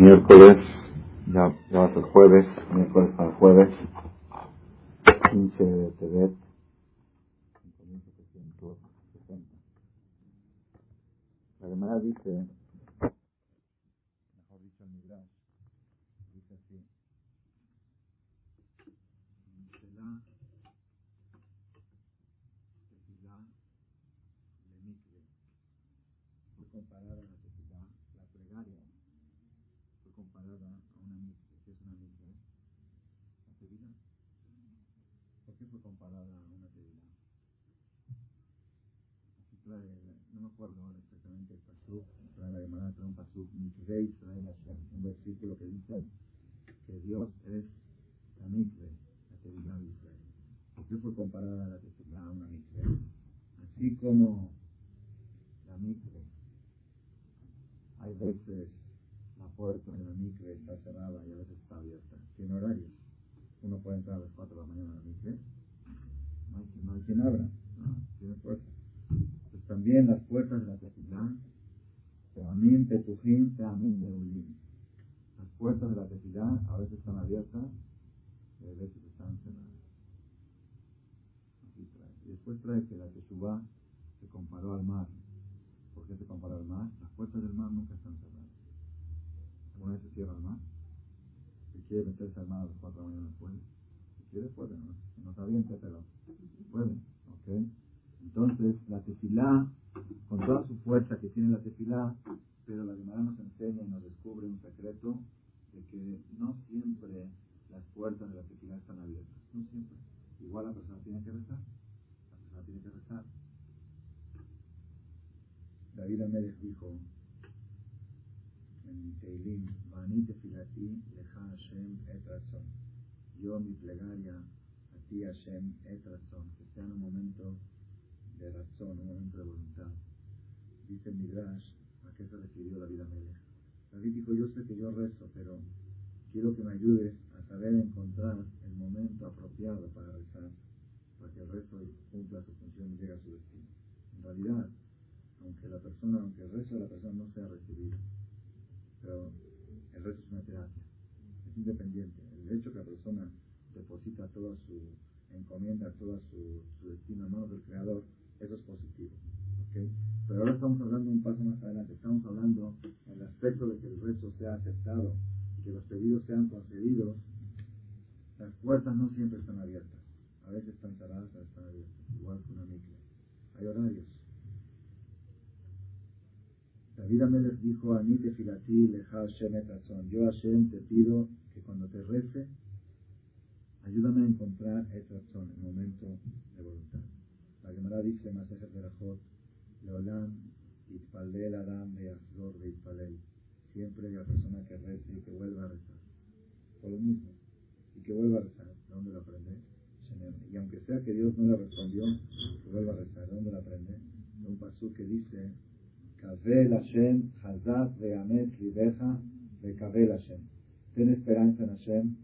miércoles, ya, ya va a ser jueves, miércoles para jueves, 15 de Tebet, 5760. La Gemara dice, mejor dicho el Midrash, dice así, Tefilá, Tefilá, Lemikve, fue comparada a la Tefilá, la plegaria, fue comparada a una mikve. ¿Qué es una mikve? ¿La Tefilá? ¿Por qué fue comparada a una Tefilá? Así trae, no me acuerdo ahora pasú, trae la Gemara, trae un pasú, mikvei, trae un versículo que dice que Dios es la mikve, la Tefilá de Israel. ¿Por qué fue comparada la Tefilá a una mikve? Así como la mikve, hay veces la puerta de la micre está cerrada y a veces está abierta. Tiene horarios. Uno puede entrar a las 4 de la mañana a la micre. No hay, quien abra. No, tiene puertas. Pues también las puertas de la tefilá, Teamín, Petujim, Teamín, Beulim. Las puertas de la tefilá a veces están abiertas y a veces están cerradas. Así trae. Y después trae que la Teshuvah se comparó al mar. ¿Por qué se comparó al mar? Las puertas del mar nunca están cerradas. ¿Alguna vez se cierra el mar? Si quiere meterse al mar a las 4 de la puede. Si quiere, puede. ¿no? No está bien, pero puede. ¿Ok? Entonces, la tefilá, con toda su fuerza que tiene la tefilá, pero la Gemara nos enseña y nos descubre un secreto de que no siempre las puertas de la tefilá están abiertas. No siempre. Igual la persona tiene que rezar. La persona tiene que rezar. David Amérez dijo en Teilim, Vani tefilati leja Hashem et razón. Yo mi plegaria a ti Hashem et razón, que sea en un momento de razón, un momento de voluntad. Dice Midrash, ¿a qué se refirió David Amélez? David dijo, yo sé que yo rezo, pero quiero que me ayudes a saber encontrar el momento apropiado para rezar, para que el rezo cumpla su función y llegue a su destino. En realidad, aunque la persona, aunque el rezo de la persona no sea recibido, pero el rezo es una terapia, es independiente. El hecho que la persona deposita toda su encomienda, toda su, su destino en manos del Creador, eso es positivo. ¿okay? Pero ahora estamos hablando un paso más adelante, estamos hablando en el aspecto de que el rezo sea aceptado y que los pedidos sean concedidos. Las puertas no siempre están abiertas, a veces están cerradas, a veces están abiertas, igual que una micro. Hay horarios. David Amélez dijo, a mí te filatí, leja Hashem et razón. Yo Hashem te pido que cuando te rece, ayúdame a encontrar et razón, el momento de voluntad. La Gemara dice, Masejet Berajot, Leolam, Itpalel Adam, Beazor, Beitpalel. Siempre hay la persona que reza y que vuelva a rezar. Por lo mismo. Y que vuelva a rezar. ¿De dónde lo aprende? Y aunque sea que Dios no le respondió, que vuelva a rezar. ¿De dónde lo aprende? De un pasú que dice, Kabel Hashem, Hazat, Beamet, Libeja, Bekabel Hashem. Ten esperanza en Hashem,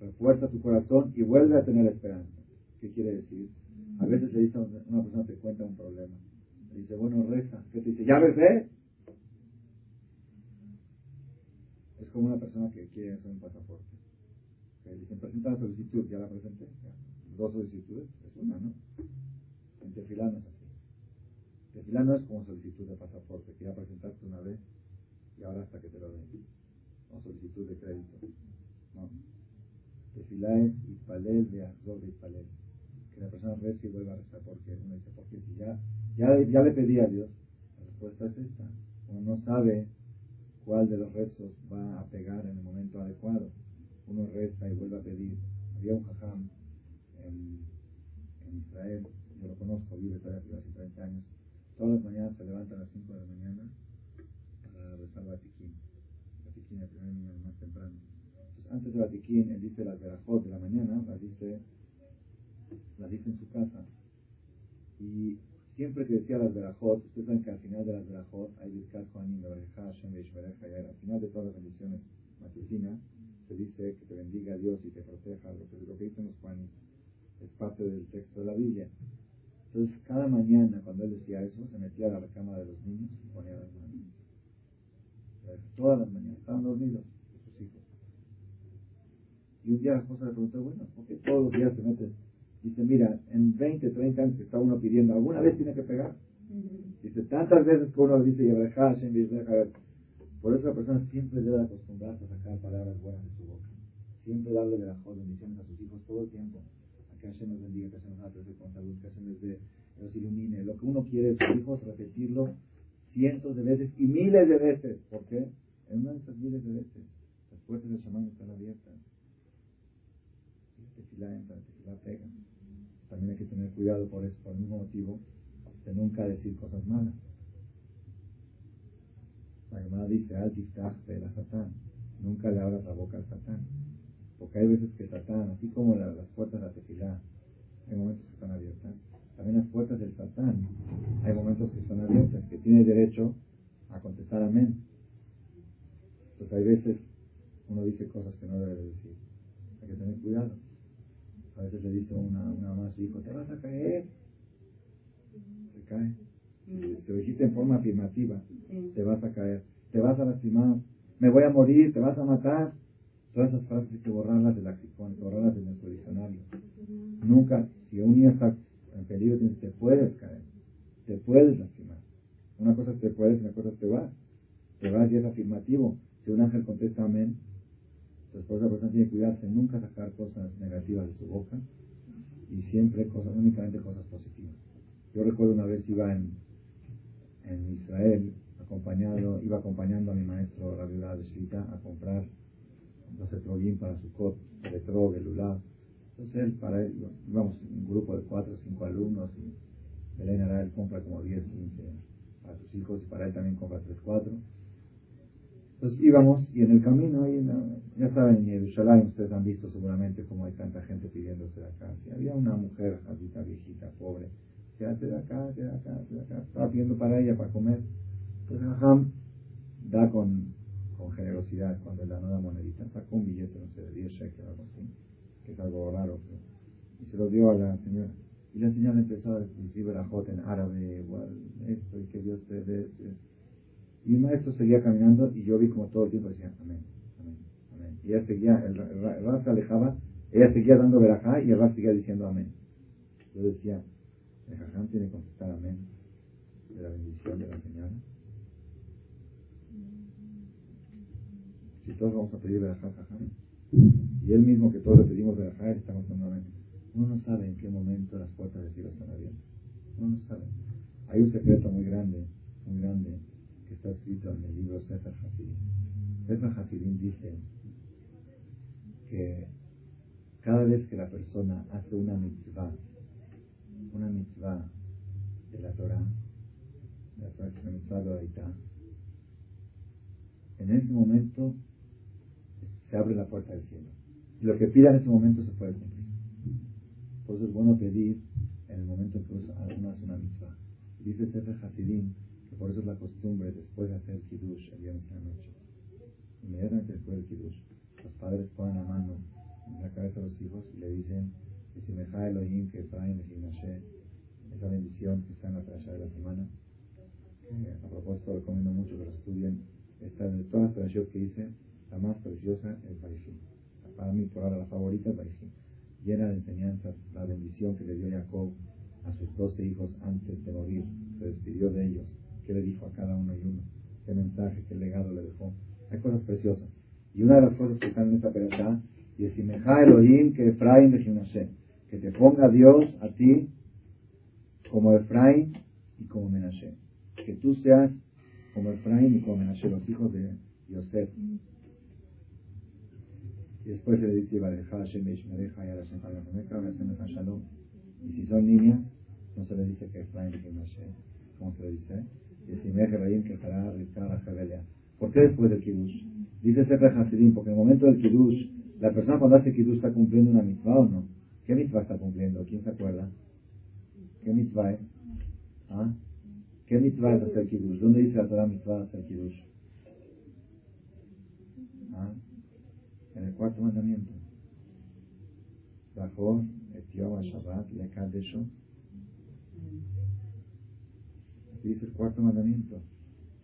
refuerza tu corazón y vuelve a tener esperanza. ¿Qué quiere decir? A veces le dice una persona, te cuenta un problema. Le dice, bueno, reza. ¿Qué te dice? ¿Ya recé? Es como una persona que quiere hacer un pasaporte. Le dicen, presenta la solicitud, ya la presenté. Ya. Dos solicitudes, es una, ¿no? En Tefilá no es así. Tefilá no es como solicitud de pasaporte, que ya presentaste una vez y ahora hasta que te lo den. O solicitud de crédito. No. Tefilá es Itpalel de Azor de. Que la persona reza y vuelva a rezar. porque Uno dice, porque si ya, ya, ya le pedí a Dios, la respuesta es esta. Uno no sabe cuál de los rezos va a pegar en el momento adecuado. Uno reza y vuelve a pedir. Había un jajam en, en Israel, yo lo conozco, vive todavía hace 30 años. Todas las mañanas se levanta a las 5 de la mañana para rezar Batiquín. Batiquín, el primer niño más temprano. Entonces, antes de Batiquín, él dice las verajot de la mañana, las dice, las dice en su casa. Y siempre que decía las verajot, ustedes saben que al final de las verajot hay Birkat Juanim, Bereja, Hashem, Beishbereja, y al final de todas las bendiciones matutinas se dice que te bendiga Dios y te proteja, lo que, lo que dicen los Juanim. Es parte del texto de la Biblia. Entonces, cada mañana, cuando él decía eso, se metía a la recámara de los niños y ponía las manos. Todas las mañanas, estaban dormidos. un día la esposa le preguntó, bueno, ¿por qué todos los días te metes? Dice, mira, en 20, 30 años que está uno pidiendo, ¿alguna vez tiene que pegar? Dice, tantas veces que uno dice, por eso la persona siempre debe acostumbrarse a sacar palabras buenas de su boca. Siempre darle de las bendiciones a sus hijos todo el tiempo. A que Hashem nos bendiga, que Hashem nos haga con salud, que Hashem les dé, los ilumine. Lo que uno quiere de sus hijos, repetirlo cientos de veces y miles de veces. ¿Por qué? En una de esas miles de veces, las puertas del chamán están abiertas. Y tefilá entra, tefilá pega. También hay que tener cuidado por eso, por el mismo motivo, de nunca decir cosas malas. La Gemara dice, al la Satán, nunca le abras la boca al Satán. Porque hay veces que Satán, así como las puertas de la tefilá, hay momentos que están abiertas, también las puertas del Satán, hay momentos que están abiertas, que tiene derecho a contestar amén. Entonces hay veces uno dice cosas que no debe decir. Hay que tener cuidado. A veces le dice una, una su hijo, te vas a caer. Se cae. Si lo dijiste en forma afirmativa, te vas a caer, te vas a lastimar, me voy a morir, te vas a matar. Todas esas frases hay que borrarlas del lexicón, borrarlas de nuestro diccionario. Nunca, si un niño está en peligro, te puedes caer, te puedes lastimar. Una cosa es te puedes, una cosa es te vas. Te vas y es afirmativo. Si un ángel contesta amén, por esa persona tiene que cuidarse, nunca sacar cosas negativas de su boca y siempre cosas, únicamente cosas positivas. Yo recuerdo una vez iba en, en Israel, acompañado, iba acompañando a mi maestro la viuda de Shita a comprar los etrogín para su cot, etrog, el Entonces él, para él, íbamos un grupo de cuatro o cinco alumnos y Elena él compra como 10, 15 para sus hijos y para él también compra 3, 4. Entonces íbamos y en el camino, ahí ya saben, en Jerusalén ustedes han visto seguramente cómo hay tanta gente pidiéndose de acá. Si había una mujer, jadita, viejita, pobre, quédate de acá, quédate de acá, de acá, estaba pidiendo para ella, para comer. Entonces Aham da con, con generosidad cuando la nueva monedita, sacó un billete, no sé, de 10 shekels o algo así, que es algo raro, y se lo dio a la señora. Y la señora empezó a decir verajot en árabe, igual, esto, y que Dios te dé. Y mi maestro seguía caminando y yo vi como todo el tiempo decía, amén, amén, amén. Y ella seguía, el, el, se alejaba, ella seguía dando verajá y el ras seguía diciendo amén. Yo decía, el jajam tiene que contestar amén de la bendición de la señora. Si todos vamos a pedir verajá, jajam, y él mismo que todos le pedimos verajá, estamos dando amén. Uno no sabe en qué momento las puertas del cielo están abiertas. Uno no sabe. Hay un secreto muy grande, muy grande, que está escrito en el libro Sefer Hasidim. Sefer Hasidim dice que cada vez que la persona hace una mitzvah, una mitzvah de la Torah, de la Torah que es mitzvah de en ese momento se abre la puerta del cielo. Y lo que pida en ese momento se puede cumplir. Por eso es bueno pedir en el momento en que uno hace una mitzvah. Dice Sefer Hasidim por eso es la costumbre, después de hacer kiddush el viernes en la noche, inmediatamente después del kiddush, los padres ponen la mano en la cabeza de los hijos y le dicen, que si me Elohim que Efraim esa bendición que está en la playa de la semana, a propósito recomiendo mucho que lo estudien, esta de todas las que hice, la más preciosa es Baishim. Para mí, por ahora, la favorita es Baishim. Llena de enseñanzas, la bendición que le dio Jacob a sus doce hijos antes de morir, se despidió de ellos qué le dijo a cada uno y uno, qué mensaje, qué legado le dejó. Hay cosas preciosas. Y una de las cosas que están en esta perashá, y es Elohim que Efraín de que te ponga Dios a ti como Efraín y como Menashe. Que tú seas como Efraín y como Menashe, los hijos de Yosef. Y después se le dice, y si son niñas, no se le dice que Efraín y Menashe. ¿Cómo se le dice? ¿Por qué después del Kiddush? Dice Sefer Hasidim, porque en el momento del Kiddush, la persona cuando hace Kiddush está cumpliendo una mitzvah o no. ¿Qué mitzvah está cumpliendo? ¿Quién se acuerda? ¿Qué mitzvah es? ¿Ah? ¿Qué mitzvah es hacer Kiddush? ¿Dónde dice la Torah mitzvah hacer Kiddush? ¿Ah? En el cuarto mandamiento. Zahor, Etioma, Shabbat, Lekadesho dice el cuarto mandamiento.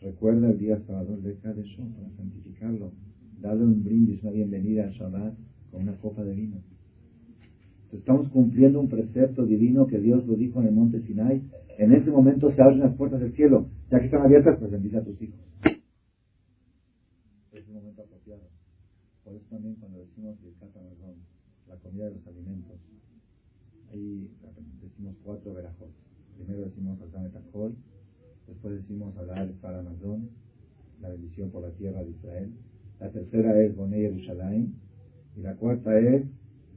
Recuerda el día sábado de Kadeshon para santificarlo. Dale un brindis, una bienvenida al Shabbat con una copa de vino. Estamos cumpliendo un precepto divino que Dios lo dijo en el monte Sinai. En ese momento se abren las puertas del cielo. Ya que están abiertas, pues bendice a tus hijos. Es un momento apropiado. Por eso también cuando decimos el la comida de los alimentos, ahí decimos cuatro verajot. Primero decimos al Tajol, después decimos al para Amazon, la bendición por la tierra de Israel. La tercera es Bonei Yerushalayim. Y la cuarta es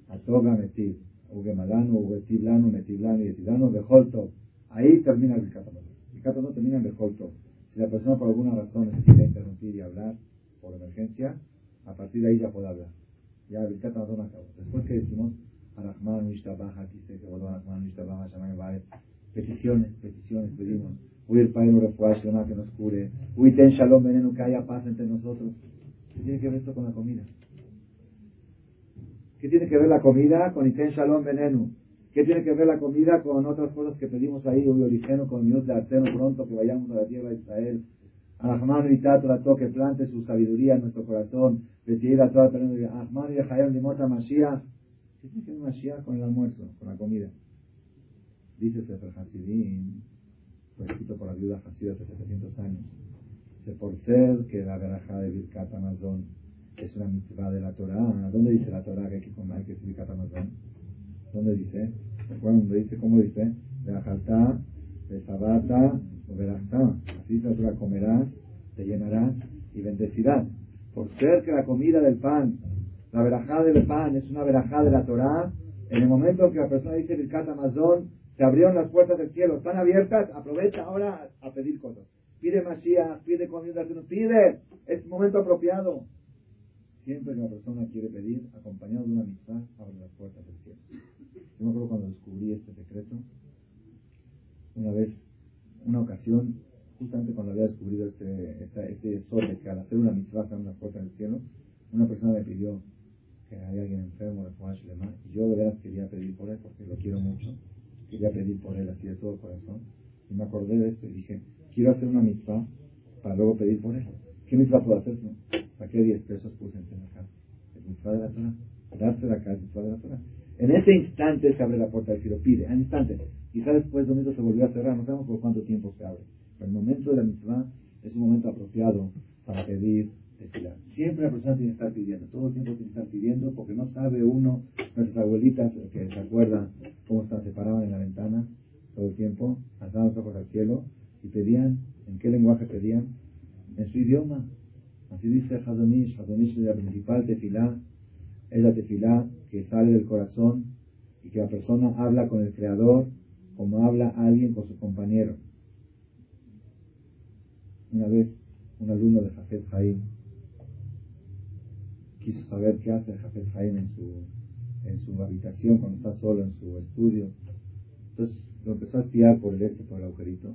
Atoga Metiv. Ugemalanu, Ugetiblanu, Metiblanu y Etiblanu, Beholto. Ahí termina el Birkat El no termina en Beholto. Si la persona por alguna razón necesita interrumpir y hablar por emergencia, a partir de ahí ya puede hablar. Ya el Birkat acabó. Después que decimos, Arahman, se quedó Arahman, Mishtabaja, Shamay, Bae. Peticiones, peticiones, pedimos. Uy, el Padre no que nos cure. Uy, ten shalom, veneno, que haya paz entre nosotros. ¿Qué tiene que ver esto con la comida? ¿Qué tiene que ver la comida con Iten Shalom Veneno? ¿Qué tiene que ver la comida con otras cosas que pedimos ahí, Uy, Origeno, con Dios de Arteno pronto, que vayamos a la tierra de Israel? Ahmanu y Tato, que plante su sabiduría en nuestro corazón. Retira toda Ahmanu y Jayam Limota Mashiach. ¿Qué tiene que ver Mashiach con el almuerzo, con la comida? Dice Sefer Hasidim, fue escrito por la viuda Hasid hace 700 años. Dice, por ser que la veraja de Birkat Amazon es una mitzvah de la Torah. ¿Dónde dice la Torah que hay que comer, que subir Amazon? ¿Dónde dice? ¿Recuerdan dónde dice? ¿Cómo dice? De ajaltá, de sabata, o verajtá. Así dice la comerás, te llenarás y bendecirás. Por ser que la comida del pan, la verajá del pan es una verajá de la Torah, en el momento que la persona dice Birkat Amazon, se abrieron las puertas del cielo, están abiertas, aprovecha ahora a pedir cosas. Pide Mashiach, pide comida, pide, es momento apropiado. Siempre que una persona quiere pedir, acompañado de una amistad, abre las puertas del cielo. Yo me acuerdo cuando descubrí este secreto, una vez, una ocasión, justamente cuando había descubrido este, este sol de que al hacer una mitzvah se abren las puertas del cielo, una persona me pidió que hay alguien enfermo, y yo de veras quería pedir por él porque lo quiero mucho quería pedir por él así de todo corazón. Y me acordé de esto y dije, quiero hacer una mitzvah para luego pedir por él. ¿Qué mitzvah puedo hacer? Saqué 10 pesos, puse en acá. Es mitzvah de la Torah. Darse la casa, mitzvah de la Torah. En ese instante se abre la puerta del cielo, pide, en instante. Quizá después de un se volvió a cerrar, no sabemos por cuánto tiempo se abre. Pero el momento de la mitzvah es un momento apropiado para pedir Siempre la persona tiene que estar pidiendo, todo el tiempo tiene que estar pidiendo, porque no sabe uno, nuestras abuelitas que se acuerdan cómo están separadas en la ventana todo el tiempo, alzaban los ojos al cielo y pedían, ¿en qué lenguaje pedían? En su idioma. Así dice Hadonish, Hadonish es la principal tefilá, es la tefilá que sale del corazón y que la persona habla con el Creador como habla alguien con su compañero. Una vez, un alumno de Jafet Jaim quiso saber qué hace Jafet Jaime en su, en su habitación cuando está solo en su estudio. Entonces lo empezó a espiar por el este, por el agujerito,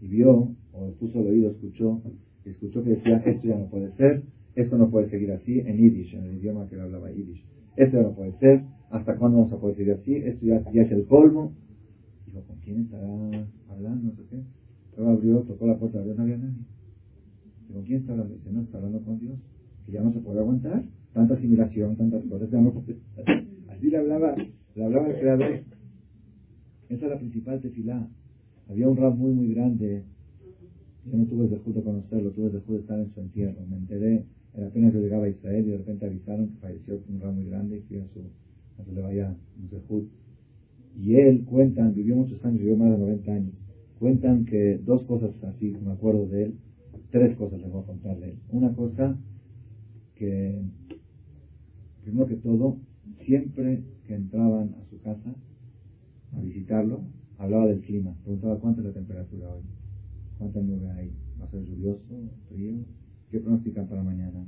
y vio, o puso el oído, escuchó, escuchó que decía, esto ya no puede ser, esto no puede seguir así, en Yiddish, en el idioma que él hablaba Yiddish. Esto ya no puede ser, ¿hasta cuándo vamos a poder seguir así? Esto ya, ya es el colmo. Dijo, ¿con quién estará hablando? No sé qué. Luego abrió, tocó la puerta, abrió, no había nadie. ¿con quién está hablando? Dice, no, está hablando con Dios, que ya no se puede aguantar tanta asimilación, tantas cosas. Así le hablaba, le hablaba el creador. Esa es la principal tefilá. Había un rap muy, muy grande. Yo no tuve el de conocerlo, tuve el de estar en su entierro. Me enteré, apenas yo llegaba a Israel y de repente avisaron que falleció un rap muy grande y fui a su, a su levaya, un dejud. Y él, cuentan, vivió muchos años, vivió más de 90 años. Cuentan que dos cosas así, me acuerdo de él, tres cosas les voy a contar de él. Una cosa que primero que todo, siempre que entraban a su casa a visitarlo, hablaba del clima, preguntaba cuánta es la temperatura hoy, cuánta nube hay, va a ser lluvioso, frío, qué pronostican para mañana.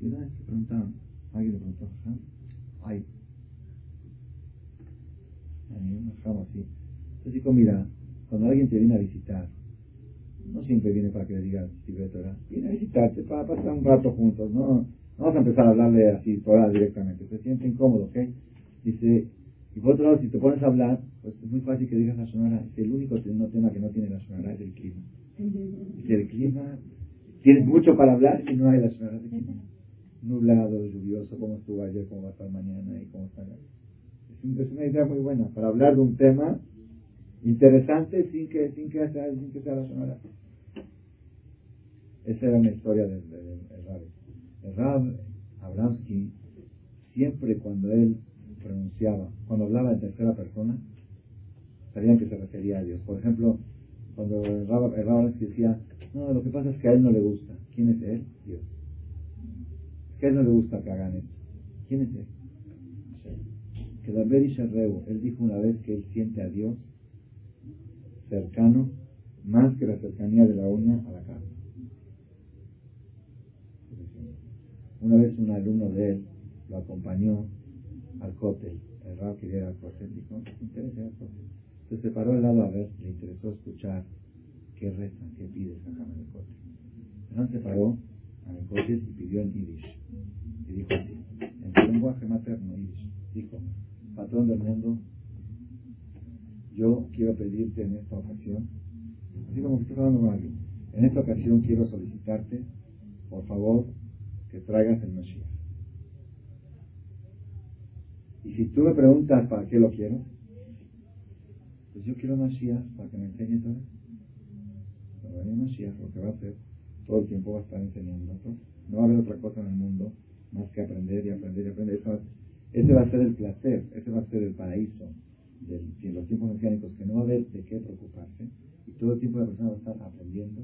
Y una vez le preguntaban, alguien le preguntó, ay, así. Entonces dijo, mira, cuando alguien te viene a visitar, no siempre viene para que le digas Torah, viene a visitarte, para pasar un rato juntos, no, no vas a empezar a hablarle así Torah directamente, se siente incómodo, ¿ok? Dice, y por otro lado, si te pones a hablar, pues es muy fácil que digas la sonora, es el único tema que no tiene la sonora es el clima. Dice, el clima, tienes mucho para hablar y no hay la sonora de clima. Nublado, lluvioso. cómo estuvo ayer, cómo va a estar mañana y cómo está. Es, es una idea muy buena para hablar de un tema interesante sin que, sin que, sea, sin que sea la sonora. Esa era una historia del, del, Rab Abramsky, siempre cuando él pronunciaba, cuando hablaba en tercera persona, sabían que se refería a Dios. Por ejemplo, cuando el Rab, el decía, no, lo que pasa es que a él no le gusta. ¿Quién es él? Dios. Es que a él no le gusta que hagan esto. ¿Quién es él? Que David Sharreu, él dijo una vez que él siente a Dios cercano más que la cercanía de la uña a la carne. Una vez un alumno de él lo acompañó al cótel, el rab quería ir al cótel, dijo, ¿qué interesa el cótel? Se paró al lado a ver, le interesó escuchar qué rezan, qué pide el jajam en el. Entonces se paró a el cótel y pidió en yiddish. Y dijo así, en su lenguaje materno, yiddish, dijo, patrón del mundo, yo quiero pedirte en esta ocasión, así como que estoy hablando con alguien, en esta ocasión quiero solicitarte, por favor, que traigas el Mashiach. Y si tú me preguntas para qué lo quiero, pues yo quiero Mashiach para que me enseñe todo. Cuando venga Mashiach, lo que va a hacer, todo el tiempo va a estar enseñando. No va a haber otra cosa en el mundo más que aprender y aprender y aprender. ese va a ser el placer, ese va a ser el paraíso de los tiempos mesiánicos, que no va a haber de qué preocuparse, y todo el tiempo la persona va a estar aprendiendo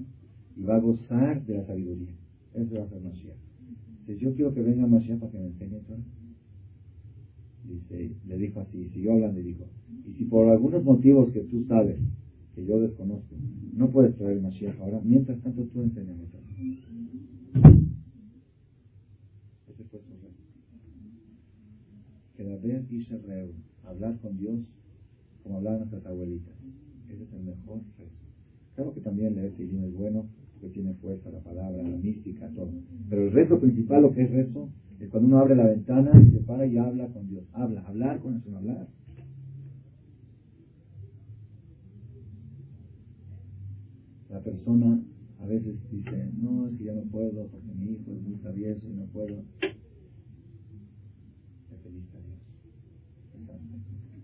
y va a gozar de la sabiduría. Eso va a ser Mashiach. Yo quiero que venga Mashiach para que me enseñe todo, dice, le dijo así, siguió hablando y dijo, y si por algunos motivos que tú sabes, que yo desconozco, no puedes traer Mashiach ahora, mientras tanto tú enséñame todo. Ese fue su rezo. Que la vean y reúnan, hablar con Dios como hablaban nuestras abuelitas. Ese es el mejor rezo. Claro que también leer Tejim es bueno, porque tiene fuerza la palabra, la mística, todo. Pero el rezo principal, lo que es rezo, es cuando uno abre la ventana y se para y habla con Dios. Habla, hablar con eso, hablar. La persona a veces dice, no, es que ya no puedo porque mi hijo es muy sabioso y no puedo.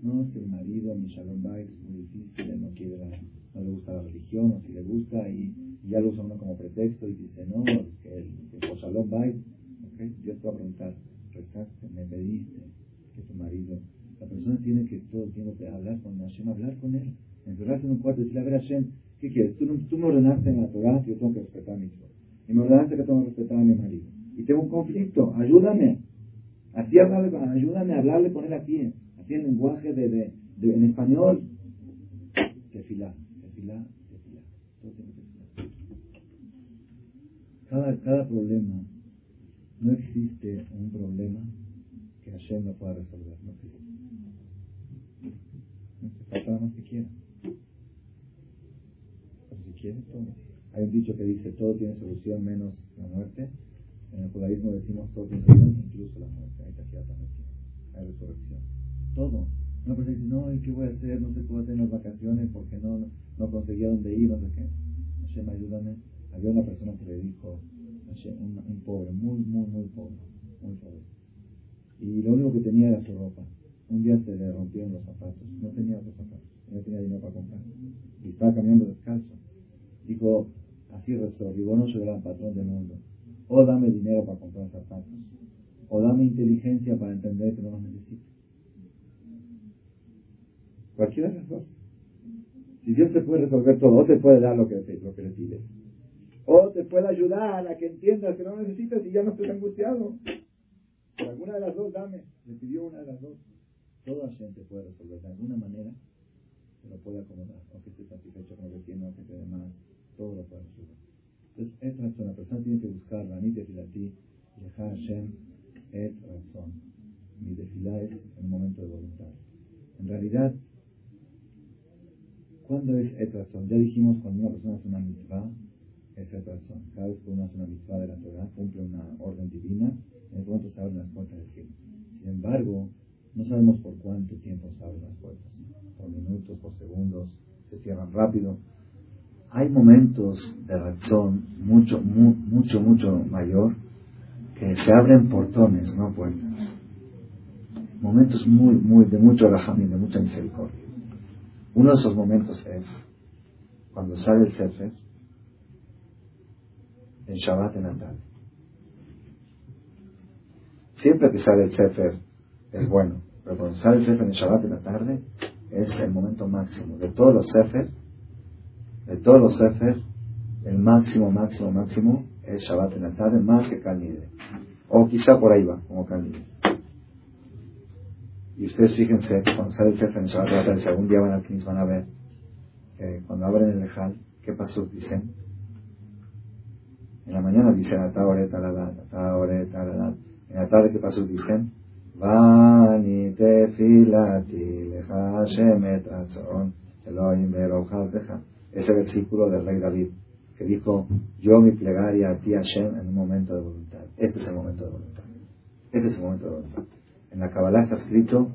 No, es que el marido, mi Shalom Bay, es muy difícil, no quiere no le gusta la religión, o si le gusta, y, ya lo usa uno como pretexto y dice, no, es que el, por Shalom Bay, okay, yo te voy a preguntar, rezaste, me pediste que tu marido, la persona tiene que todo el tiempo hablar con Hashem, hablar con él, encerrarse en un cuarto y decirle, a ver Hashem, ¿qué quieres? Tú, tú me ordenaste en la Torah que yo tengo que respetar a mi hijo, y me ordenaste que tengo que respetar a mi marido, y tengo un conflicto, ayúdame, así ayúdame a hablarle con él aquí así en lenguaje de, de, de, en español, tefilá, tefilá, tefilá. Cada, problema, no existe un problema que Hashem no pueda resolver, no existe. No más que quiera. Pero si quiere, todo. Hay un dicho que dice, todo tiene solución menos la muerte. En el judaísmo decimos, todo tiene solución, incluso la muerte. Hay también hay resurrección todo. Una persona dice, no, ¿y qué voy a hacer? No sé qué voy hacer en las vacaciones porque no, no, conseguía dónde ir, no sé qué. Hashem, ayúdame. Había una persona que le dijo, un, pobre, muy, muy, muy pobre, muy pobre. Y lo único que tenía era su ropa. Un día se le rompieron los zapatos. No tenía otros zapatos. No tenía dinero para comprar. Y estaba caminando descalzo. Dijo, así rezó, no soy el patrón del mundo. O dame dinero para comprar zapatos. O dame inteligencia para entender que no los necesito. Cualquiera de las dos. Si Dios te puede resolver todo, o te puede dar lo que, lo que le pides, o te puede ayudar a que entiendas que no necesitas y ya no estés angustiado. Por alguna de las dos, dame. Le pidió una de las dos. Toda gente puede resolver de alguna manera, se lo puede acomodar, aunque esté satisfecho con lo que tiene, aunque te dé más, todo lo puede resolver. Entonces, es razón, la persona tiene que buscar, la nite filati, dejar Hashem, et razón. Mi desfila es un momento de voluntad. En realidad, ¿Cuándo es etrazón? Ya dijimos, cuando una persona hace una mitzvah, es etrazón. Cada vez que uno hace una mitzvah de la Torah, cumple una orden divina, en ese momento se abren las puertas del cielo. Sin embargo, no sabemos por cuánto tiempo se abren las puertas. Por minutos, por segundos, se cierran rápido. Hay momentos de razón mucho, mucho, mucho mayor que se abren portones, no puertas. Momentos muy, muy, de mucho rajamín, de mucha misericordia. Uno de esos momentos es cuando sale el Sefer en Shabbat en la tarde. Siempre que sale el Sefer es bueno, pero cuando sale el Sefer en Shabbat en la tarde es el momento máximo. De todos los Sefer, de todos los Sefer, el máximo, máximo, máximo es Shabbat en la tarde, más que Canide. O quizá por ahí va, como Canide. Y ustedes fíjense, cuando sale el Sefer en Shabbat en la tarde, si algún día van al Knis van a ver, que cuando abren el Lejal, ¿qué pasó? Dicen. En la mañana dicen, Ataoret, Aladat, Ataoret, Aladat. En la tarde, ¿qué pasó? Dicen, Vani tefilati leja Hashem et Elohim deja. Ese versículo del rey David que dijo, yo mi plegaria a ti Hashem en un momento de voluntad. Este es el momento de voluntad. Este es el momento de voluntad. En la Kabbalah está escrito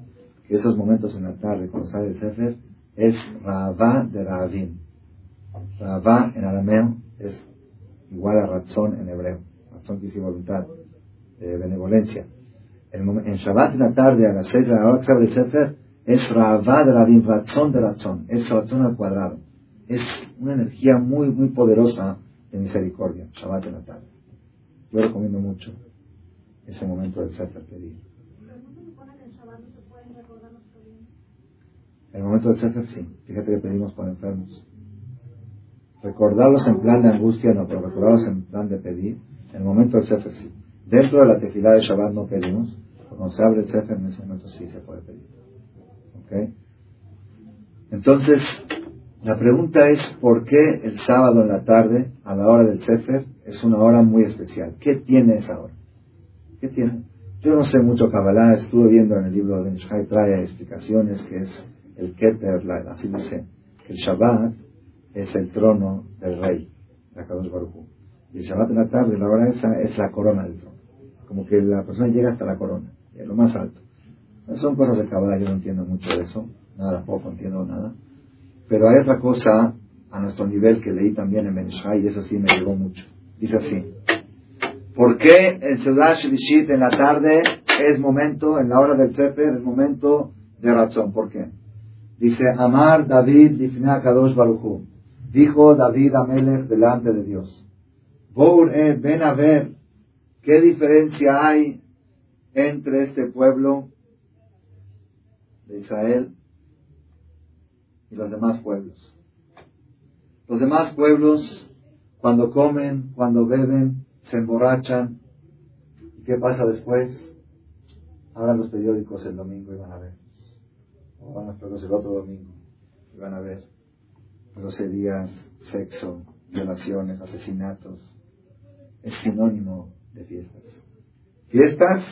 que esos momentos en la tarde, cuando sale el Sefer, es Raavá de Raavim. Raavá en arameo es igual a razón en hebreo. Razón quiere decir voluntad, de benevolencia. En, en, Shabbat en la tarde, a las seis de la hora que abre el Sefer, es Raavá de Raavim, razón de razón. Es razón al cuadrado es una energía muy, muy poderosa de misericordia, Shabbat en la tarde. Yo recomiendo mucho ese momento del Sefer pedir. El momento del Sefer sí. Fíjate que pedimos por enfermos. Recordarlos en plan de angustia no, pero recordarlos en plan de pedir. En el momento del Sefer sí. Dentro de la tefilá de Shabbat no pedimos. Cuando se abre el Sefer en ese momento sí se puede pedir. ¿Ok? Entonces, la pregunta es por qué el sábado en la tarde, a la hora del Sefer, es una hora muy especial. ¿Qué tiene esa hora? ¿Qué tiene? Yo no sé mucho Kabbalah, estuve viendo en el libro de Nishai trae explicaciones que es el Keter, así dice, que el Shabbat es el trono del rey, de Akadosh Baruch Y el Shabbat en la tarde, la hora esa, es la corona del trono. Como que la persona llega hasta la corona, es lo más alto. Son cosas de Kabbalah, yo no entiendo mucho de eso, nada, poco entiendo nada. Pero hay otra cosa a nuestro nivel que leí también en Benishai y eso sí me llegó mucho. Dice así. ¿Por qué el Seudah Shlishit en la tarde es momento, en la hora del Sefer, es momento de razón? ¿Por qué? Dice, Amar David Lifna Kadosh Baruchu. Dijo David Amelech delante de Dios. Bour e, ven a ver qué diferencia hay entre este pueblo de Israel y los demás pueblos. Los demás pueblos, cuando comen, cuando beben, se emborrachan. ¿Y qué pasa después? Abran los periódicos el domingo y van a ver. O van a los el otro domingo y van a ver groserías, sexo, violaciones, asesinatos. Es sinónimo de fiestas. Fiestas,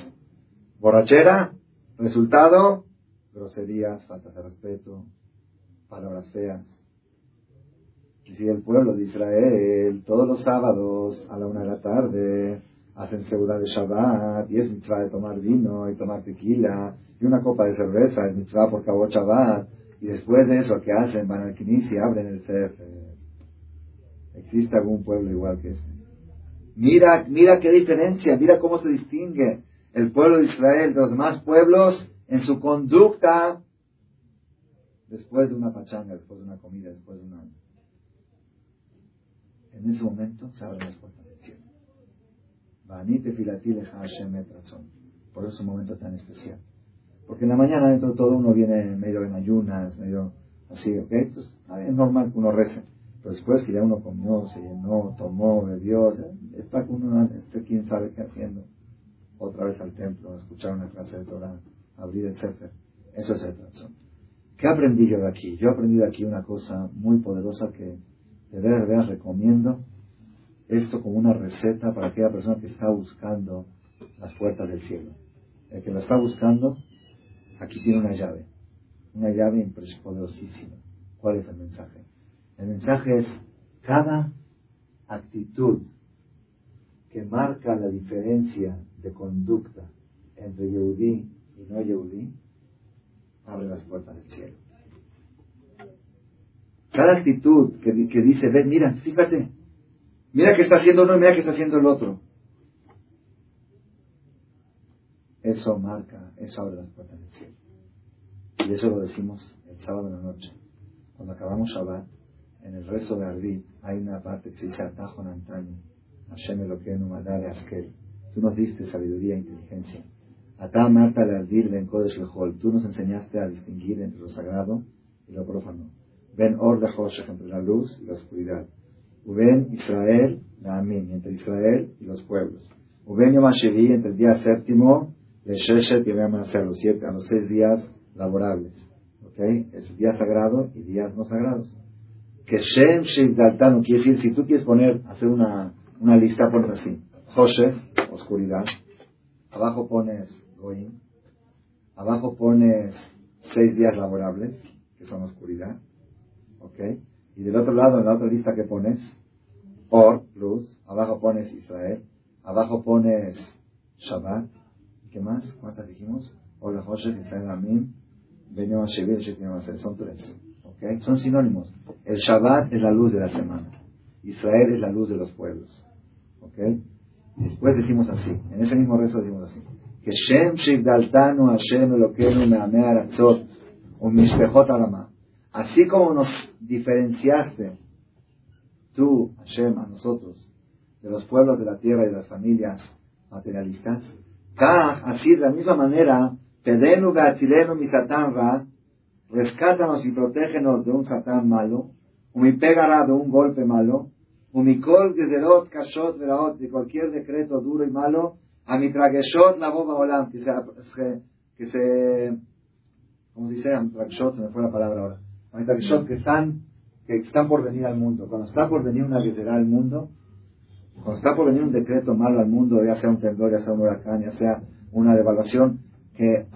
borrachera, resultado, groserías, faltas de respeto, palabras feas. Y si el pueblo de Israel todos los sábados a la una de la tarde hacen seguridad de Shabbat y es mitzvah de tomar vino y tomar tequila y una copa de cerveza es mitzvah por cabo Shabbat y después de eso ¿qué hacen? Van al Knis y abren el Sefer. ¿Existe algún pueblo igual que este? Mira, mira qué diferencia, mira cómo se distingue el pueblo de Israel de los demás pueblos en su conducta después de una pachanga, después de una comida, después de una... En ese momento se abren las puertas del cielo. Por eso es un momento tan especial. Porque en la mañana dentro de todo uno viene medio en ayunas, medio así, ¿ok? Entonces, es normal que uno rece. Pero después que ya uno comió, se llenó, tomó, bebió, es para que uno esté quién sabe qué haciendo. Otra vez al templo, escuchar una clase de Torah, abrir el Sefer. Eso es el corazón. ¿Qué aprendí yo de aquí? Yo aprendí de aquí una cosa muy poderosa que de veras, de veras recomiendo. Esto como una receta para aquella persona que está buscando las puertas del cielo. El que la está buscando, aquí tiene una llave. Una llave poderosísima. ¿Cuál es el mensaje? El mensaje es cada actitud que marca la diferencia de conducta entre Yehudí y no Yehudí abre las puertas del cielo. Cada actitud que, dice, ven, mira, fíjate, mira que está haciendo uno y mira que está haciendo el otro. Eso marca, eso abre las puertas del cielo. Y eso lo decimos el sábado en la noche. Cuando acabamos Shabbat, en el rezo de Arvid hay una parte que se dice Atajo Nantani, Hashem Eloquenu Madare Askel. Tú nos diste sabiduría e inteligencia. Atá Marta Ardir Ben Kodesh Lehol. Tú nos enseñaste a distinguir entre lo sagrado y lo profano. Ben Or Hoshech, entre la luz y la oscuridad. Uben Israel, Amin, entre Israel y los pueblos. Uben Yom entre el día séptimo, de Sheshet y siete, a los seis días laborables. ¿Ok? Es día sagrado y días no sagrados. Que Shem Shivdaltanu quiere decir, si tú quieres poner, hacer una, una lista, pones así. José, oscuridad. Abajo pones Goim. Abajo pones seis días laborables, que son oscuridad. ¿Ok? Y del otro lado, en la otra lista que pones, Or, luz. Abajo pones Israel. Abajo pones Shabbat. ¿Qué más? ¿Cuántas dijimos? Hola José, Amim. Son tres. ¿Ok? Son sinónimos. El Shabbat es la luz de la semana. Israel es la luz de los pueblos. ¿Ok? Después decimos así. En ese mismo rezo decimos así. Que Shem Shivdaltanu Hashem Elokeinu Me'ameh Aratzot Umishpechot Alama. Así como nos diferenciaste tú, Hashem, a nosotros, de los pueblos de la tierra y de las familias materialistas, de la misma manera, Pedenu Gatilenu mi Satán Ra, rescátanos y protégenos de un Satán malo, mi pegara de un golpe malo, Umikol Gezerot Kashot Veraot, de cualquier decreto duro y malo, a mi Trageshot la boba olam, que se, que se, ¿cómo se dice? Trageshot, se me fue la palabra ahora que están, que están por venir al mundo. Cuando está por venir una guerra al mundo, cuando está por venir un decreto malo al mundo, ya sea un temblor, ya sea un huracán, ya sea una devaluación, que,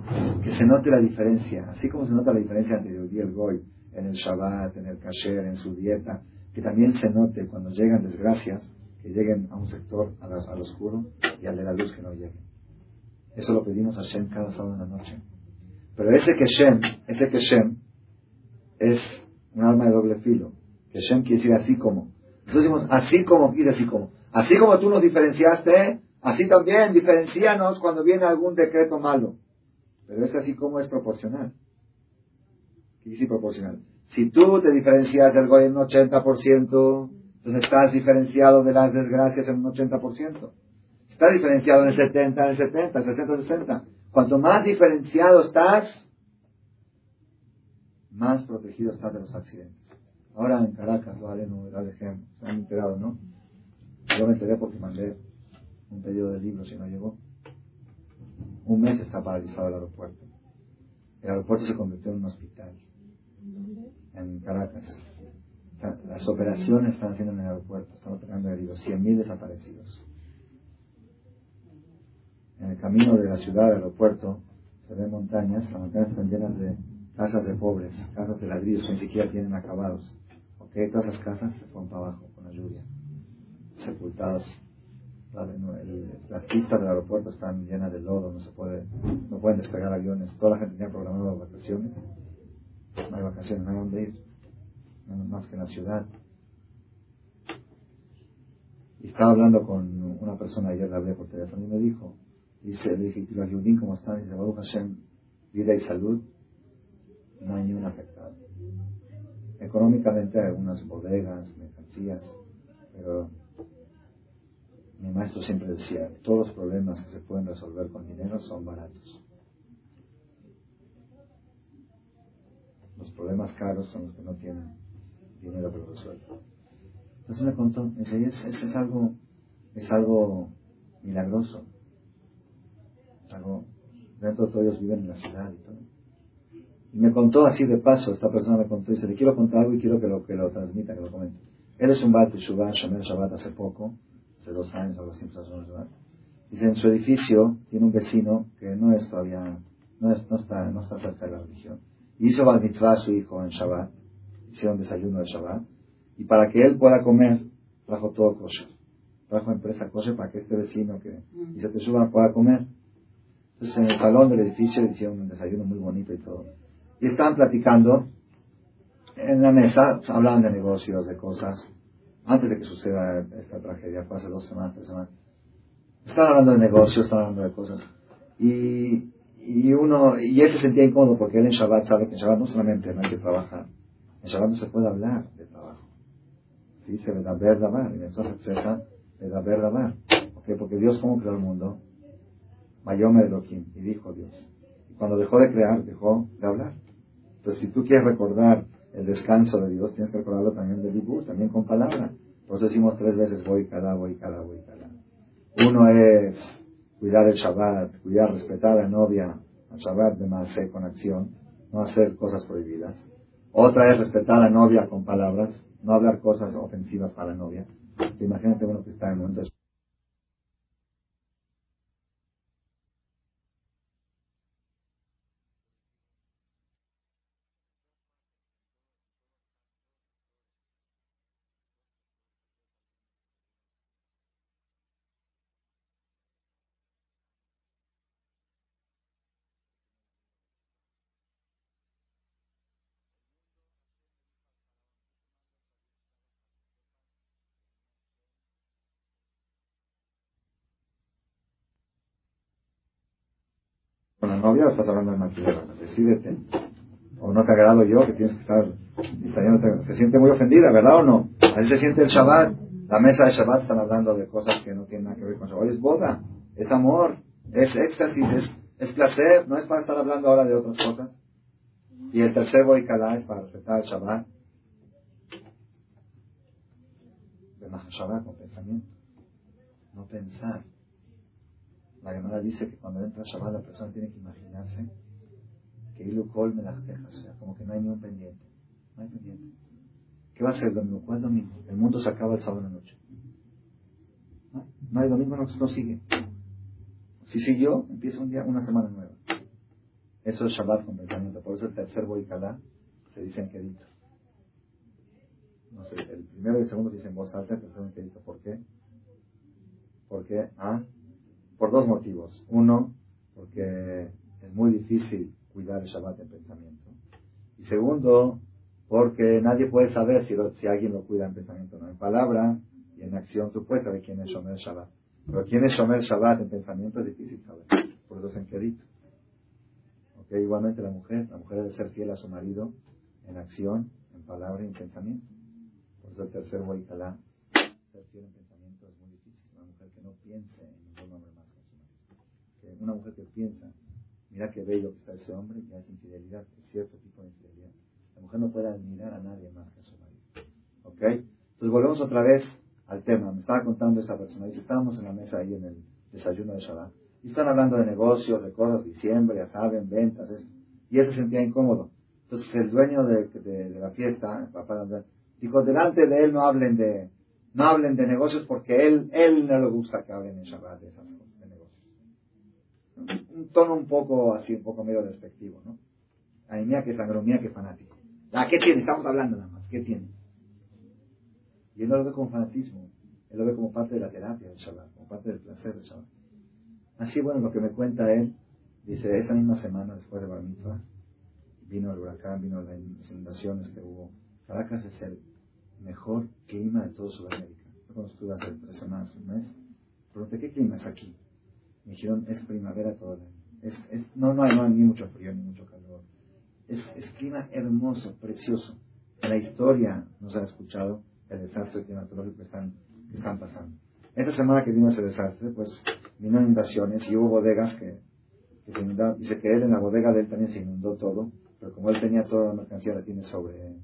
que se note la diferencia, así como se nota la diferencia entre el día el Goy, en el Shabbat, en el Kasher, en su dieta, que también se note cuando llegan desgracias, que lleguen a un sector al, oscuro y al de la luz que no lleguen. Eso lo pedimos a Shem cada sábado en la noche. Pero ese que Shem, ese que Shem, es un arma de doble filo. Que Shem quiere decir así como. Entonces decimos, así como, quiere así como. Así como tú nos diferenciaste, así también diferencianos cuando viene algún decreto malo. Pero es así como es proporcional. ¿Qué dice proporcional? Si tú te diferencias del en un 80%, entonces estás diferenciado de las desgracias en un 80%. Estás diferenciado en el 70, en el 70, en el 60, en el 60. Cuanto más diferenciado estás, más protegido está de los accidentes. Ahora en Caracas, haré, no, ejemplo. Se han enterado, ¿no? Yo me enteré porque mandé un pedido de libros y no llegó. Un mes está paralizado el aeropuerto. El aeropuerto se convirtió en un hospital. En Caracas. Las operaciones están haciendo en el aeropuerto. Están operando heridos. 100.000 desaparecidos. En el camino de la ciudad al aeropuerto se ven montañas. Las montañas están llenas de casas de pobres, casas de ladrillos que ni siquiera tienen acabados. ¿Ok? Todas esas casas se fueron para abajo con la lluvia, sepultadas. las pistas del aeropuerto están llenas de lodo, no se puede, no pueden despegar aviones. Toda la gente tenía programado vacaciones. No hay vacaciones, no hay dónde ir, más que en la ciudad. Y estaba hablando con una persona ayer, le hablé por teléfono y me dijo, dice, le dije, ¿y los Yudim cómo están? Dice, Baruch Hashem, vida y salud no hay ni un afectado. Económicamente hay algunas bodegas, mercancías, pero mi maestro siempre decía, todos los problemas que se pueden resolver con dinero son baratos. Los problemas caros son los que no tienen dinero para resolver. Entonces me contó, ese es, es, algo, es algo milagroso. algo, dentro de todos ellos viven en la ciudad y todo. Y me contó así de paso, esta persona me contó, dice, le quiero contar algo y quiero que lo, que lo transmita, que lo comente. Él es un Bat Shubá, Shomer Shabbat hace poco, hace dos años, algo así. Dice, en su edificio tiene un vecino que no es todavía, no, es, no, está, no está cerca de la religión. Hizo Bat Mitzvah a su hijo en Shabbat, hicieron desayuno de Shabbat, y para que él pueda comer, trajo todo kosher. Trajo empresa kosher para que este vecino que dice te suba pueda comer. Entonces en el salón del edificio hicieron un desayuno muy bonito y todo y estaban platicando en la mesa, hablaban de negocios, de cosas, antes de que suceda esta tragedia, fue hace dos semanas, tres semanas. Estaban hablando de negocios, estaban hablando de cosas. Y, y uno, y él se sentía incómodo porque él en Shabbat sabe que en Shabbat no solamente no hay que trabajar, en Shabbat no se puede hablar de trabajo. Sí, se le da verdad, y entonces cesa le da verdad. ¿Okay? Porque Dios, ¿cómo creó el mundo? Mayome Elohim, y dijo Dios. Y cuando dejó de crear, dejó de hablar. Entonces, si tú quieres recordar el descanso de Dios, tienes que recordarlo también de Dibur, también con palabras. Por eso decimos tres veces, voy cada, voy cada, voy cada. Uno es cuidar el Shabbat, cuidar, respetar a la novia, al Shabbat de Maaseh con acción, no hacer cosas prohibidas. Otra es respetar a la novia con palabras, no hablar cosas ofensivas para la novia. Imagínate uno que está en un momento o estás hablando de. Decídete. O no te agrado yo que tienes que estar Se siente muy ofendida, ¿verdad o no? Ahí se siente el Shabbat. La mesa de Shabbat están hablando de cosas que no tienen nada que ver con Shabbat. Es boda, es amor, es éxtasis, es, placer. No es para estar hablando ahora de otras cosas. Y el tercer Boikalá es para respetar el Shabbat. De Mahashabbat con pensamiento. No pensar. La Gemara dice que cuando entra Shabbat la persona tiene que imaginarse que Ilu Kol me las deja, o sea, como que no hay ni un pendiente. No hay pendiente. ¿Qué va a ser el domingo? ¿Cuál domingo? El mundo se acaba el sábado en la noche. No, hay domingo, no, sigue. Si siguió, empieza un día, una semana nueva. Eso es Shabbat con pensamiento. Por eso el tercer Boikalá se dice en quedito. No sé, el primero y el segundo se dicen en voz alta, el tercero en quedito. ¿Por qué? Porque, ah, por dos motivos. Uno, porque es muy difícil cuidar el Shabbat en pensamiento. Y segundo, porque nadie puede saber si, si alguien lo cuida en pensamiento o no. En palabra y en acción tú puedes saber quién es Shomer Shabbat. Pero quién es Shomer Shabbat en pensamiento es difícil saber. Por eso es en quedito. Okay, igualmente la mujer, la mujer debe ser fiel a su marido en acción, en palabra y en pensamiento. Por eso el tercer Waitalá, ser fiel en pensamiento es muy difícil. Una mujer que no piense en ningún hombre más una mujer que piensa, mira qué bello que está ese hombre, ya es infidelidad, es cierto tipo de infidelidad. La mujer no puede admirar a nadie más que a su marido. ¿Ok? Entonces volvemos otra vez al tema. Me estaba contando esta persona. Dice, estábamos en la mesa ahí en el desayuno de Shabbat. Y están hablando de negocios, de cosas, diciembre, ya saben, ventas, Y él se sentía incómodo. Entonces el dueño de, de, la fiesta, el papá dijo, delante de él no hablen de, no hablen de negocios porque él, él no le gusta que hablen en Shabbat de esas un tono un poco así, un poco medio despectivo, ¿no? Ay, mía que sangro, mía que fanático. Ah, ¿qué tiene? Estamos hablando nada más, ¿qué tiene? Y él no lo ve como fanatismo, él lo ve como parte de la terapia del Shabbat, como parte del placer del Shabbat. Así, bueno, lo que me cuenta él, dice, esa misma semana después de Bar Mitzvah, vino el huracán, vino las inundaciones que hubo. Caracas es el mejor clima de todo Sudamérica. Yo cuando estuve hace tres semanas, un mes, pregunté, ¿qué clima es aquí? Me dijeron, es primavera todo el año. Es, es, no, no hay, no hay ni mucho frío ni mucho calor. Es, es clima hermoso, precioso. La historia no se ha escuchado el desastre climatológico que están, que están pasando. Esta semana que vino ese desastre, pues vino inundaciones y hubo bodegas que, que se inundaron. Dice que él en la bodega de él también se inundó todo, pero como él tenía toda la mercancía, la tiene sobre,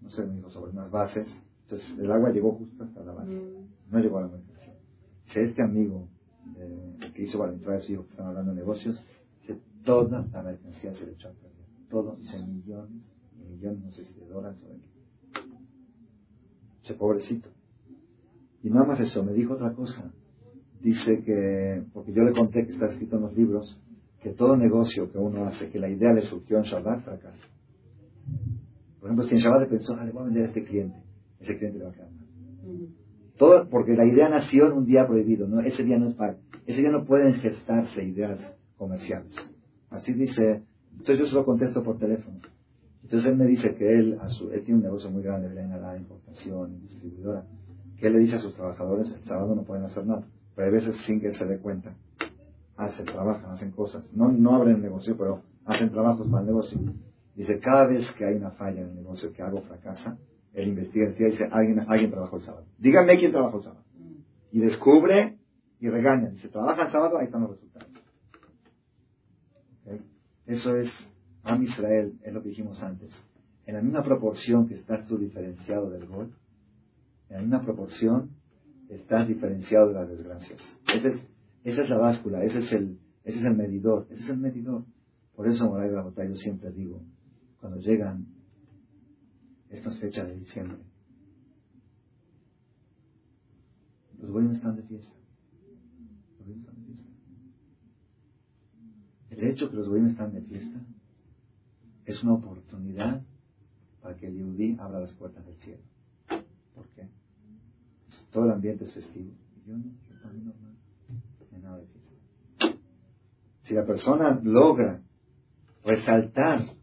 no sé, me dijo, sobre unas bases. Entonces el agua llegó justo hasta la base, mm. no llegó a la mercancía. Dice, este amigo eh, que hizo para entrar a su hijo que están hablando de negocios, que toda la mercancía se le echó a perder. Todo, dice millones, millones, no sé si de dólares o de qué. Ese pobrecito. Y nada más eso, me dijo otra cosa. Dice que, porque yo le conté que está escrito en los libros, que todo negocio que uno hace, que la idea le surgió en Shabbat, fracasa. Por ejemplo, si en Shabbat le pensó, ah, le voy a vender a este cliente, ese cliente le va a quedar mal. Todo, porque la idea nació en un día prohibido, ¿no? Ese día no es para, ese día no pueden gestarse ideas comerciales. Así dice, entonces yo se lo contesto por teléfono. Entonces él me dice que él, a su, él tiene un negocio muy grande, a la importación, distribuidora, que él le dice a sus trabajadores, el sábado no pueden hacer nada, pero hay veces sin que él se dé cuenta. hacen, trabajan, hacen cosas. No, no abren negocio, pero hacen trabajos para el negocio. Dice, cada vez que hay una falla en el negocio que hago fracasa, él investiga y dice, alguien, alguien trabajó el sábado. Díganme quién trabajó el sábado. Y descubre y regaña. Dice, trabaja el sábado, ahí están los resultados. Eso es Am Israel, es lo que dijimos antes. En la misma proporción que estás tú diferenciado del gol, en la misma proporción estás diferenciado de las desgracias. Esa es, esa es la báscula, ese es el, ese es el medidor, ese es el medidor. Por eso, Moray Rabotay, yo siempre digo, cuando llegan estas fechas de diciembre, los goyim están de fiesta. Los están de fiesta. El hecho que los goyim están de fiesta es una oportunidad para que el yudí abra las puertas del cielo. ¿Por qué? Todo el ambiente es festivo. Yo no, yo mí no, no nada de fiesta. Si la persona logra resaltar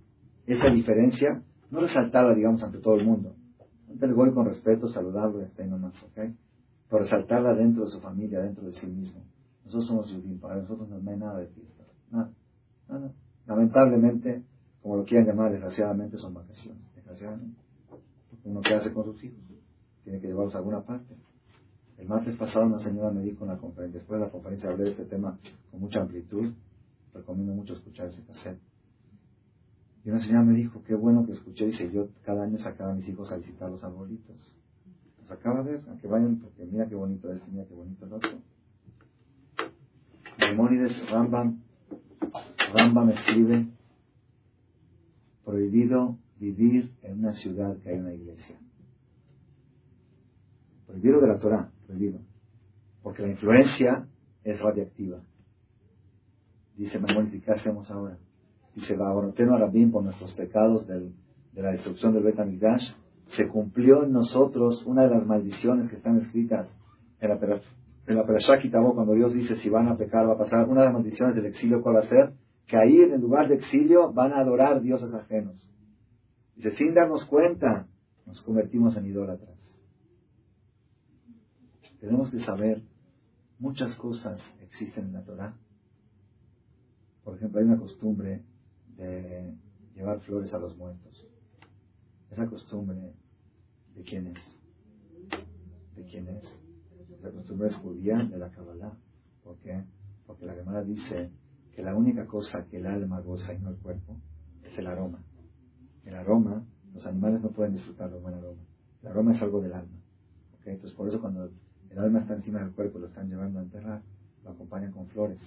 esa diferencia, no resaltarla, digamos, ante todo el mundo. Ante el voy con respeto, saludarlo y hasta ahí nomás, ¿ok? Pero resaltarla dentro de su familia, dentro de sí mismo. Nosotros somos judíos, para nosotros no hay nada de fiesta. Nada, nada. Lamentablemente, como lo quieran llamar, desgraciadamente son vacaciones. Desgraciadamente. Uno que hace con sus hijos, tiene que llevarlos a alguna parte. El martes pasado una señora me dijo en la conferencia, después de la conferencia hablé de este tema con mucha amplitud, recomiendo mucho escuchar ese cassette. Y una señora me dijo, qué bueno que escuché, dice, yo cada año sacaba a mis hijos a visitar los arbolitos. Los acaba de ver, a que vayan, porque mira qué bonito este, mira qué bonito el otro. Maimónides Rambam, Rambam escribe, prohibido vivir en una ciudad que hay una iglesia. Prohibido de la Torah, prohibido. Porque la influencia es radiactiva. Dice Maimónides, ¿qué hacemos ahora? Dice Babonoteno Arabim por nuestros pecados del, de la destrucción del Betamigdash, se cumplió en nosotros una de las maldiciones que están escritas en la, en la cuando Dios dice si van a pecar va a pasar, una de las maldiciones del exilio, ¿cuál va a ser? Que ahí en el lugar de exilio van a adorar dioses ajenos. Dice, sin darnos cuenta, nos convertimos en idólatras. Tenemos que saber, muchas cosas existen en la Torah. Por ejemplo, hay una costumbre de llevar flores a los muertos. Esa costumbre, ¿de quién es? ¿De quién es? Esa costumbre es judía de la Kabbalah. ¿Por qué? Porque la Gemara dice que la única cosa que el alma goza y no el cuerpo es el aroma. El aroma, los animales no pueden disfrutar de buen aroma. El aroma es algo del alma. Entonces por eso cuando el alma está encima del cuerpo y lo están llevando a enterrar, lo acompañan con flores.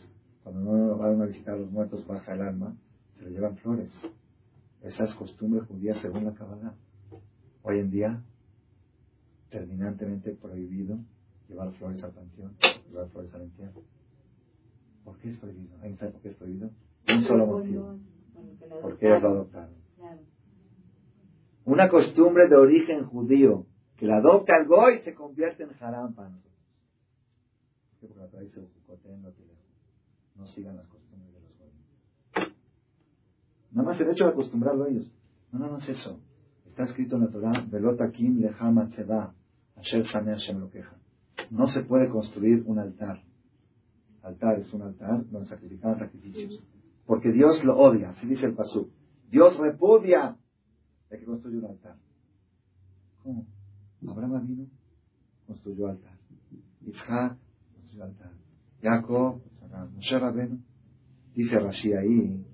Cuando no van a visitar a los muertos, baja el alma le llevan flores. Esa es costumbre judía según la Kabbalah. Hoy en día, terminantemente prohibido llevar flores al panteón, llevar flores al entierro. ¿Por qué es prohibido? ¿Alguien sabe por qué es prohibido? Un solo motivo. Porque ellos lo adoptaron. Una costumbre de origen judío que la adopta el goy se convierte en haram para nosotros. Porque la no sigan las costumbres Nada más el hecho de acostumbrarlo a ellos. No, no, no es eso. Está escrito en la Torah, Velotakim lehama asher Hashem lo queja. No se puede construir un altar. Altar es un altar donde sacrifican sacrificios. Porque Dios lo odia, así dice el Pasú. Dios repudia de que construye un altar. ¿Cómo? Abraham vino, construyó altar. Isaac construyó altar. Jacob, Moshe Rabenu. Dice Rashi ahí,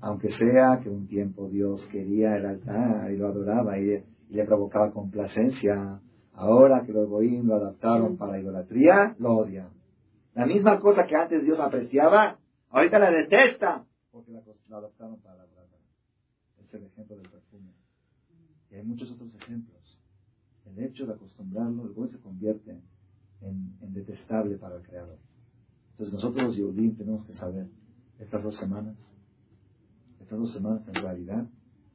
aunque sea que un tiempo Dios quería el altar y lo adoraba y, le provocaba complacencia, ahora que los Goim lo adaptaron para la idolatría, lo odian. La misma cosa que antes Dios apreciaba, ahorita la detesta, porque la, adoptaron para la adoración. Es el ejemplo del perfume. Y hay muchos otros ejemplos. El hecho de acostumbrarlo, el Goim se convierte en, detestable para el Creador. Entonces nosotros los Yehudim tenemos que saber, estas dos semanas, estas dos semanas en realidad,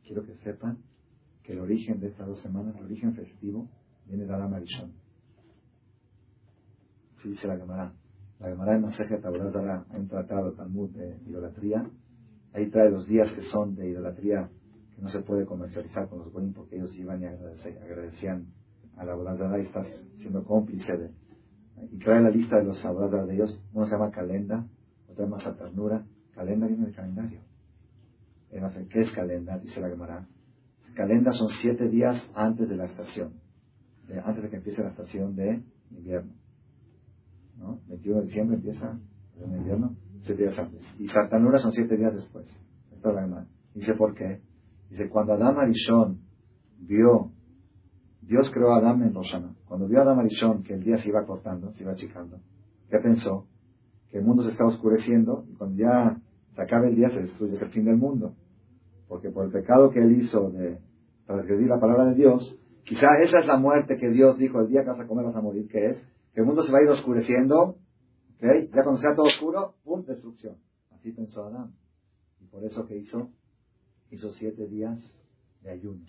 quiero que sepan que el origen de estas dos semanas, el origen festivo, viene de Adam Arishon. Así dice la Gemara. La Gemara en Maseja Taborazara hay un tratado Talmud de idolatría. Ahí trae los días que son de idolatría que no se puede comercializar con los goyim porque ellos iban y agradecían a la Bodazara y estás siendo cómplice de. Y trae la lista de los Abodazara de ellos. Uno se llama Calenda, otra más a ternura. Calenda viene del calendario. ¿Qué es calenda? Dice la Gemara. Calenda son siete días antes de la estación, antes de que empiece la estación de invierno. ¿No? 21 de diciembre empieza el invierno, siete días antes. Y Sartanura son siete días después. Esto es la Gemara. Dice, ¿por qué? Dice, cuando Adán Arishon vio, Dios creó a Adán en Rosana. Cuando vio a Adán Arishon que el día se iba cortando, se iba achicando, ¿qué pensó? Que el mundo se está oscureciendo y cuando ya se acabe el día se destruye, es el fin del mundo pecado que él hizo de transgredir la palabra de Dios, quizá esa es la muerte que Dios dijo el día que vas a comer vas a morir, que es que el mundo se va a ir oscureciendo, ¿okay? ya cuando sea todo oscuro, ¡pum! destrucción. Así pensó Adán. Y por eso que hizo, hizo siete días de ayuno,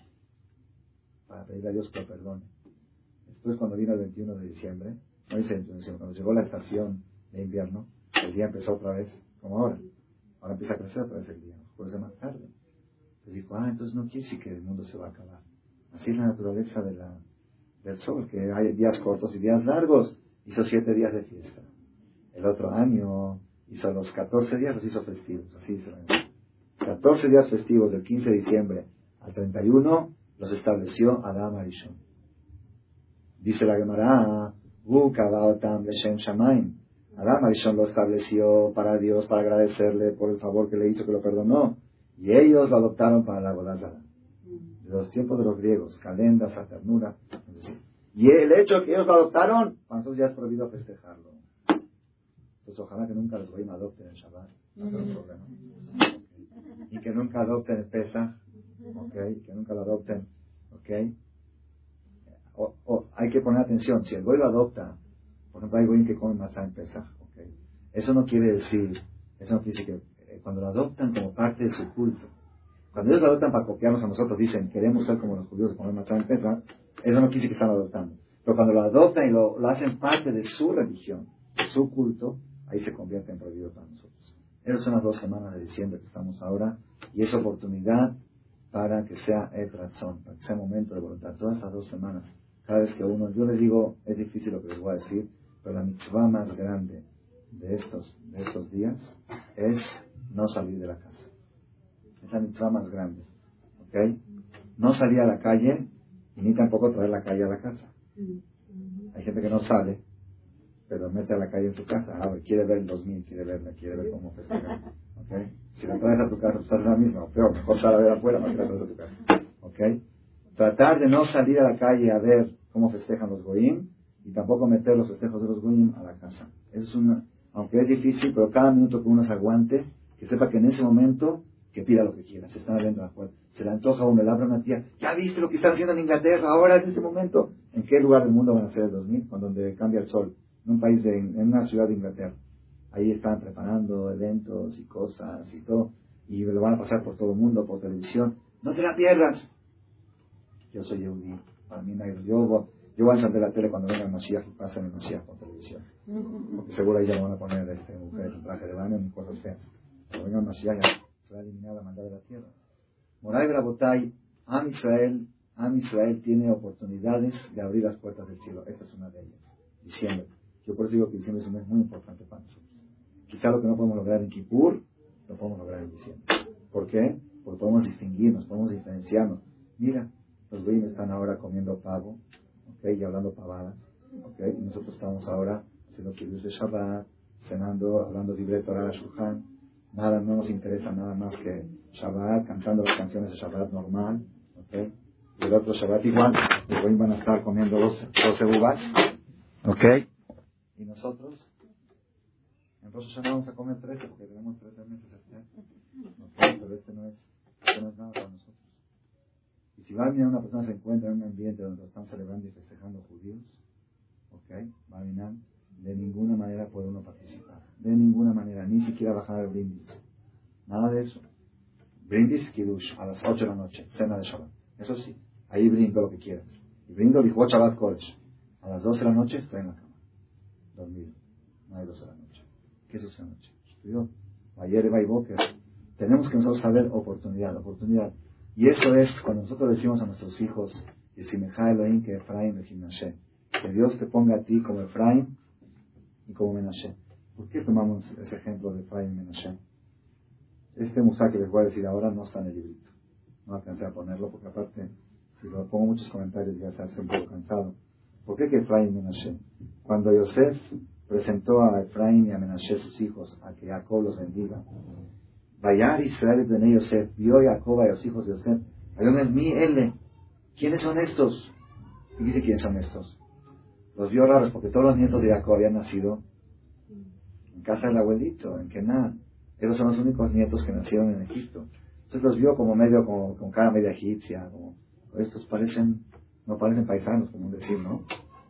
para pedirle a Dios que lo perdone. Después cuando vino el 21 de diciembre, no dice cuando llegó la estación de invierno, el día empezó otra vez, como ahora. Ahora empieza a crecer otra vez el día, oscurece más tarde. Entonces dijo, ah, entonces no quiere decir que el mundo se va a acabar. Así es la naturaleza del sol, que hay días cortos y días largos. Hizo siete días de fiesta. El otro año hizo los 14 días, los hizo festivos. Así se 14 días festivos del 15 de diciembre al 31 los estableció Adam Arishon. Dice la Gemara, Adam Arishon lo estableció para Dios, para agradecerle por el favor que le hizo, que lo perdonó. Y ellos lo adoptaron para la Godazara. De los tiempos de los griegos, calenda, saternura. Y el hecho que ellos lo adoptaron, para nosotros ya es prohibido festejarlo. Entonces ojalá que nunca los a adopten el Shabbat. No un problema. Y que nunca adopten el Pesach. Que nunca lo adopten. ¿Ok? O, hay que poner atención. Si el goy lo adopta, por ejemplo, hay goy que come matzah en Pesach. ¿Ok? Eso no quiere decir, eso no quiere decir que cuando lo adoptan como parte de su culto. Cuando ellos lo adoptan para copiarnos a nosotros, dicen, queremos ser como los judíos de comer matzah en eso no decir que están adoptando. Pero cuando lo adoptan y lo, hacen parte de su religión, de su culto, ahí se convierte en prohibido para nosotros. Esas son las dos semanas de diciembre que estamos ahora, y es oportunidad para que sea el razón, para que sea momento de voluntad. Todas estas dos semanas, cada vez que uno, yo les digo, es difícil lo que les voy a decir, pero la mitzvah más grande de estos, de estos días es no salir de la casa. Es la mitzvah más grande. ¿Ok? No salir a la calle y ni tampoco traer la calle a la casa. Hay gente que no sale, pero mete a la calle en su casa. Ah, quiere ver el 2000, quiere verla, quiere ver cómo festeja. ¿Ok? Si la traes a tu casa, pues estás en la misma. O peor, mejor sale a ver afuera para que la traes a tu casa. ¿Ok? Tratar de no salir a la calle a ver cómo festejan los goyim y tampoco meter los festejos de los goyim a la casa. Eso es una, aunque es difícil, pero cada minuto que uno se aguante, que sepa que en ese momento, que pida lo que quiera, se están abriendo las puertas. Se le antoja a uno, le abre una tía, ya viste lo que están haciendo en Inglaterra, ahora en ese momento. ¿En qué lugar del mundo van a ser el 2000? Cuando donde cambia el sol, en un país, de, en una ciudad de Inglaterra. Ahí están preparando eventos y cosas y todo, y lo van a pasar por todo el mundo, por televisión. No te la pierdas. Yo soy Yehudi, para mí no yo, yo voy a encender la tele cuando venga el Mashiach y pasen el por televisión. Porque seguro ahí ya van a poner este, mujeres en traje de baño ni cosas feas. Cuando venga el Mashiach ya se va a eliminar la maldad de la tierra. Moray Brabotay, Am Israel, Am Israel tiene oportunidades de abrir las puertas del cielo. Esta es una de ellas. Diciembre. Yo por eso digo que diciembre es un mes muy importante para nosotros. Quizá lo que no podemos lograr en Kippur, lo podemos lograr en diciembre. ¿Por qué? Porque podemos distinguirnos, podemos diferenciarnos. Mira, los güeyes están ahora comiendo pavo, ¿ok? Y hablando pavadas, ¿ok? Y nosotros estamos ahora haciendo kiddush de Shabbat, cenando, hablando de Torah Shulchan. Nada, no nos interesa nada más que Shabbat, cantando las canciones de Shabbat normal, ¿ok? Y el otro Shabbat igual, y hoy van a estar comiendo 12, 12 uvas, ¿ok? Y nosotros, en Rosh Hashanah vamos a comer 13 porque tenemos 13 meses este ¿ok? Pero este no es, este no es nada para nosotros. Y si va a mirar una persona se encuentra en un ambiente donde están celebrando y festejando judíos, ¿ok? Va a mirar, de ninguna manera puede uno participar. De ninguna manera, ni siquiera bajar el brindis. Nada de eso. Brindis Kiddush a las 8 de la noche, cena de Shabbat. Eso sí, ahí brindo lo que quieras. Y brindo el Shabbat Kodesh. A las 12 de la noche estoy en la cama, dormido. No hay 12 de la noche. ¿Qué es 12 de la noche? Estudió. Ayer va y Boker. Tenemos que nosotros saber oportunidad, oportunidad. Y eso es cuando nosotros decimos a nuestros hijos, que Efraim que Dios te ponga a ti como Efraim y como Menashe. ¿Por qué tomamos ese ejemplo de Efraín y Menashe? Este musa que les voy a decir ahora no está en el librito. No alcancé a ponerlo porque aparte, si lo pongo muchos comentarios ya se hace un poco cansado. ¿Por qué que Efraín y Menashe? Cuando Yosef presentó a Efraín y a Menashe sus hijos a que Jacob los bendiga, Vayar Israel de Yosef, vio Jacob a los hijos de Yosef, L, ¿quiénes son estos? Y dice quiénes son estos. Los vio raros porque todos los nietos de Jacob habían nacido en casa del abuelito, en Kenan. Esos son los únicos nietos que nacieron en Egipto. Entonces los vio como medio, como, con cara media egipcia, como, estos parecen, no parecen paisanos, como decir, ¿no?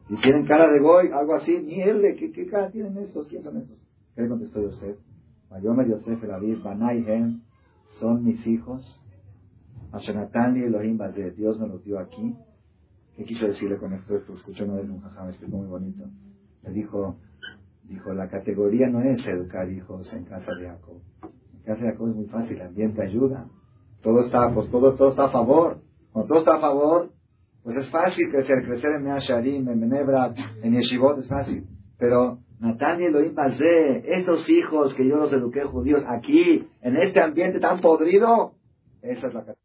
Y tienen cara de goy, algo así, ni él, ¿qué, ¿qué, cara tienen estos? ¿Quién son estos? ¿Qué le contestó Yosef? Mayomer Yosef el Aviv, Banaihem, son mis hijos. Ashenatán y Elohim de Dios me los dio aquí. ¿Qué quiso decirle con esto? Esto escuchó una vez un jajá, me explicó muy bonito. Le dijo, dijo, la categoría no es educar hijos en casa de Jacob. En casa de Jacob es muy fácil, el ambiente ayuda. Todo está, pues todo, todo está a favor. Cuando todo está a favor, pues es fácil crecer, crecer en Measharim, en Menebra, en Yeshivot, es fácil. Pero Natán y Elohim estos hijos que yo los eduqué judíos aquí, en este ambiente tan podrido, esa es la categoría.